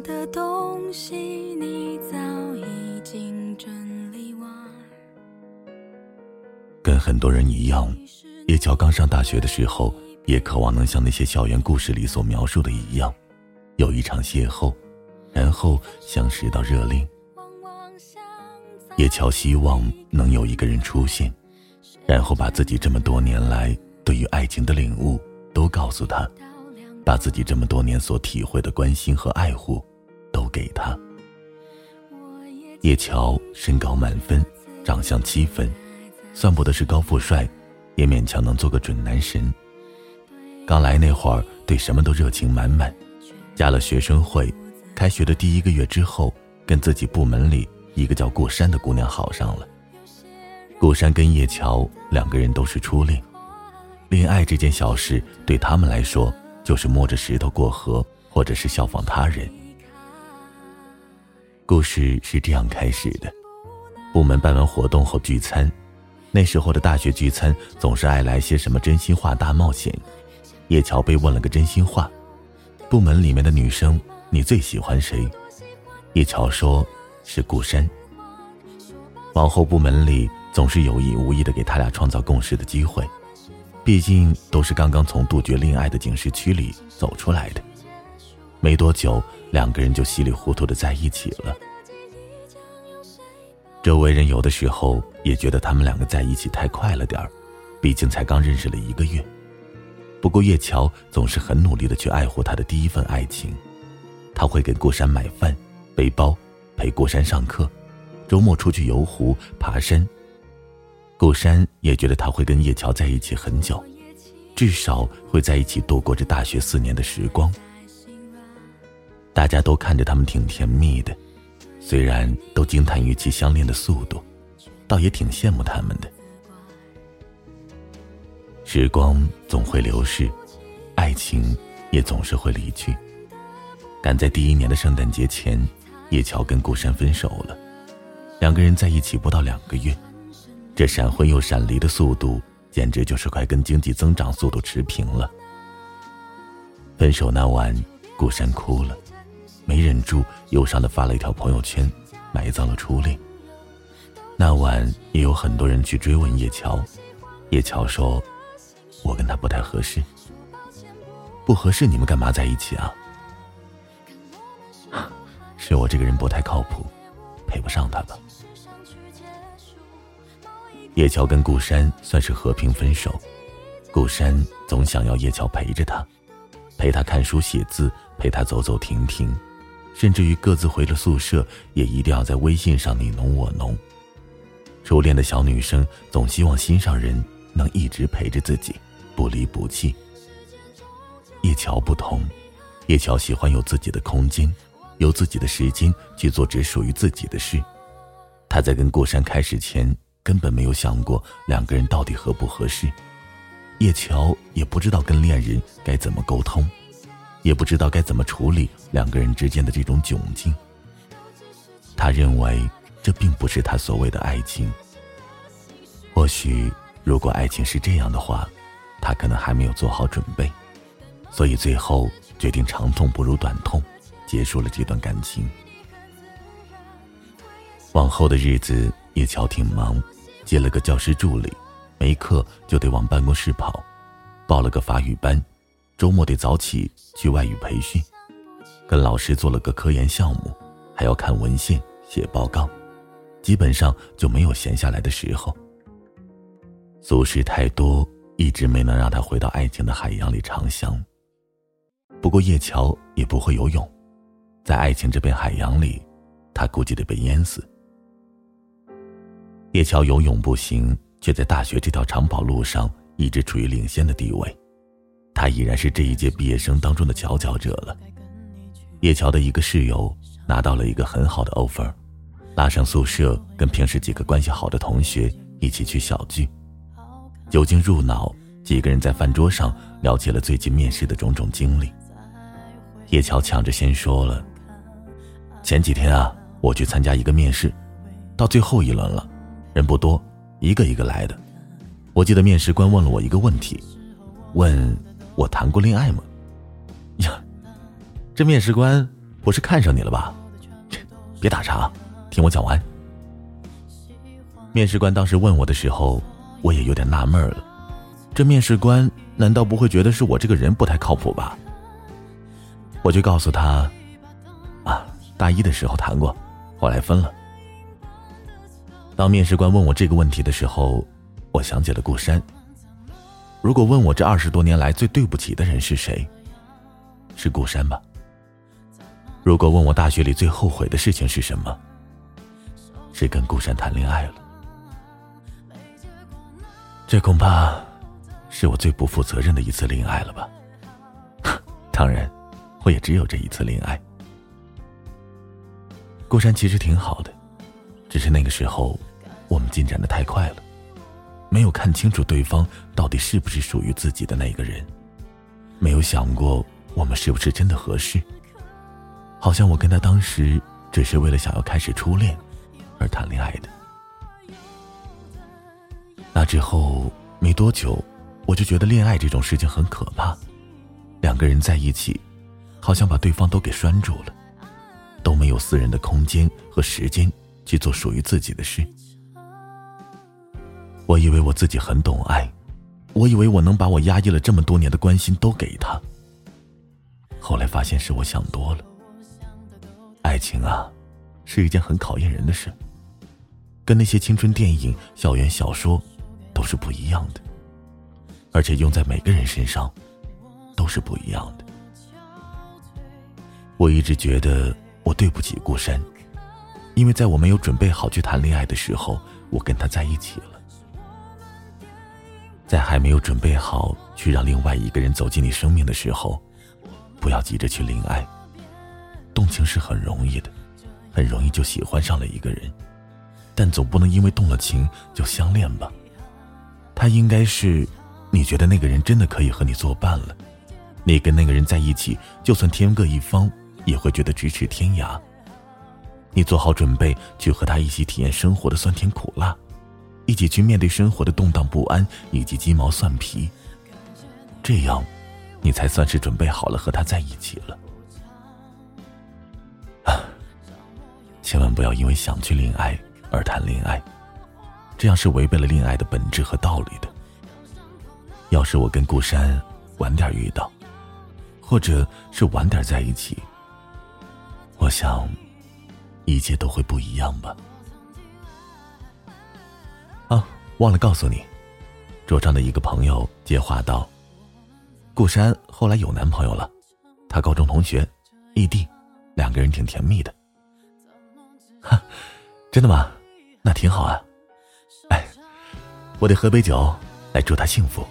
的东西你早已经整理完。跟很多人一样，叶乔刚上大学的时候，也渴望能像那些校园故事里所描述的一样，有一场邂逅，然后相识到热恋。叶乔希望能有一个人出现，然后把自己这么多年来对于爱情的领悟都告诉他，把自己这么多年所体会的关心和爱护都给他。叶乔身高满分，长相七分，算不得是高富帅，也勉强能做个准男神。刚来那会儿，对什么都热情满满，加了学生会，开学的第一个月之后，跟自己部门里。一个叫顾山的姑娘好上了。顾山跟叶乔两个人都是初恋，恋爱这件小事对他们来说就是摸着石头过河，或者是效仿他人。故事是这样开始的：部门办完活动后聚餐，那时候的大学聚餐总是爱来些什么真心话大冒险。叶乔被问了个真心话：“部门里面的女生，你最喜欢谁？”叶乔说。是顾山。往后部门里总是有意无意的给他俩创造共识的机会，毕竟都是刚刚从杜绝恋爱的警示区里走出来的。没多久，两个人就稀里糊涂的在一起了。周围人有的时候也觉得他们两个在一起太快了点儿，毕竟才刚认识了一个月。不过叶乔总是很努力的去爱护他的第一份爱情，他会给顾山买饭、背包。陪顾山上课，周末出去游湖、爬山。顾山也觉得他会跟叶乔在一起很久，至少会在一起度过这大学四年的时光。大家都看着他们挺甜蜜的，虽然都惊叹于其相恋的速度，倒也挺羡慕他们的。时光总会流逝，爱情也总是会离去。赶在第一年的圣诞节前。叶乔跟顾山分手了，两个人在一起不到两个月，这闪婚又闪离的速度，简直就是快跟经济增长速度持平了。分手那晚，顾山哭了，没忍住，忧伤的发了一条朋友圈，埋葬了初恋。那晚也有很多人去追问叶乔，叶乔说：“我跟他不太合适，不合适，你们干嘛在一起啊？” 是我这个人不太靠谱，配不上他吧。叶乔跟顾山算是和平分手，顾山总想要叶乔陪着他，陪他看书写字，陪他走走停停，甚至于各自回了宿舍，也一定要在微信上你侬我侬。初恋的小女生总希望心上人能一直陪着自己，不离不弃。叶乔不同，叶乔喜欢有自己的空间。有自己的时间去做只属于自己的事。他在跟顾山开始前根本没有想过两个人到底合不合适。叶乔也不知道跟恋人该怎么沟通，也不知道该怎么处理两个人之间的这种窘境。他认为这并不是他所谓的爱情。或许如果爱情是这样的话，他可能还没有做好准备，所以最后决定长痛不如短痛。结束了这段感情。往后的日子，叶乔挺忙，接了个教师助理，没课就得往办公室跑，报了个法语班，周末得早起去外语培训，跟老师做了个科研项目，还要看文献、写报告，基本上就没有闲下来的时候。俗事太多，一直没能让他回到爱情的海洋里畅想。不过叶乔也不会游泳。在爱情这片海洋里，他估计得被淹死。叶乔游泳不行，却在大学这条长跑路上一直处于领先的地位，他已然是这一届毕业生当中的佼佼者了。叶乔的一个室友拿到了一个很好的 offer，拉上宿舍，跟平时几个关系好的同学一起去小聚，酒精入脑，几个人在饭桌上聊起了最近面试的种种经历。叶乔抢着先说了。前几天啊，我去参加一个面试，到最后一轮了，人不多，一个一个来的。我记得面试官问了我一个问题，问我谈过恋爱吗？呀，这面试官不是看上你了吧？别打岔，听我讲完。面试官当时问我的时候，我也有点纳闷了，这面试官难道不会觉得是我这个人不太靠谱吧？我就告诉他，啊，大一的时候谈过，后来分了。当面试官问我这个问题的时候，我想起了顾山。如果问我这二十多年来最对不起的人是谁，是顾山吧？如果问我大学里最后悔的事情是什么，是跟顾山谈恋爱了。这恐怕是我最不负责任的一次恋爱了吧？当然，我也只有这一次恋爱。顾山其实挺好的，只是那个时候我们进展的太快了。没有看清楚对方到底是不是属于自己的那个人，没有想过我们是不是真的合适。好像我跟他当时只是为了想要开始初恋而谈恋爱的。那之后没多久，我就觉得恋爱这种事情很可怕，两个人在一起，好像把对方都给拴住了，都没有私人的空间和时间去做属于自己的事。我以为我自己很懂爱，我以为我能把我压抑了这么多年的关心都给他。后来发现是我想多了。爱情啊，是一件很考验人的事，跟那些青春电影、校园小说都是不一样的，而且用在每个人身上都是不一样的。我一直觉得我对不起顾山，因为在我没有准备好去谈恋爱的时候，我跟他在一起了。在还没有准备好去让另外一个人走进你生命的时候，不要急着去恋爱。动情是很容易的，很容易就喜欢上了一个人，但总不能因为动了情就相恋吧。他应该是，你觉得那个人真的可以和你作伴了，你跟那个人在一起，就算天各一方，也会觉得咫尺天涯。你做好准备去和他一起体验生活的酸甜苦辣。一起去面对生活的动荡不安以及鸡毛蒜皮，这样，你才算是准备好了和他在一起了。啊，千万不要因为想去恋爱而谈恋爱，这样是违背了恋爱的本质和道理的。要是我跟顾山晚点遇到，或者是晚点在一起，我想，一切都会不一样吧。忘了告诉你，桌上的一个朋友接话道：“顾山后来有男朋友了，他高中同学，异地，两个人挺甜蜜的。”哈，真的吗？那挺好啊。哎，我得喝杯酒来祝他幸福。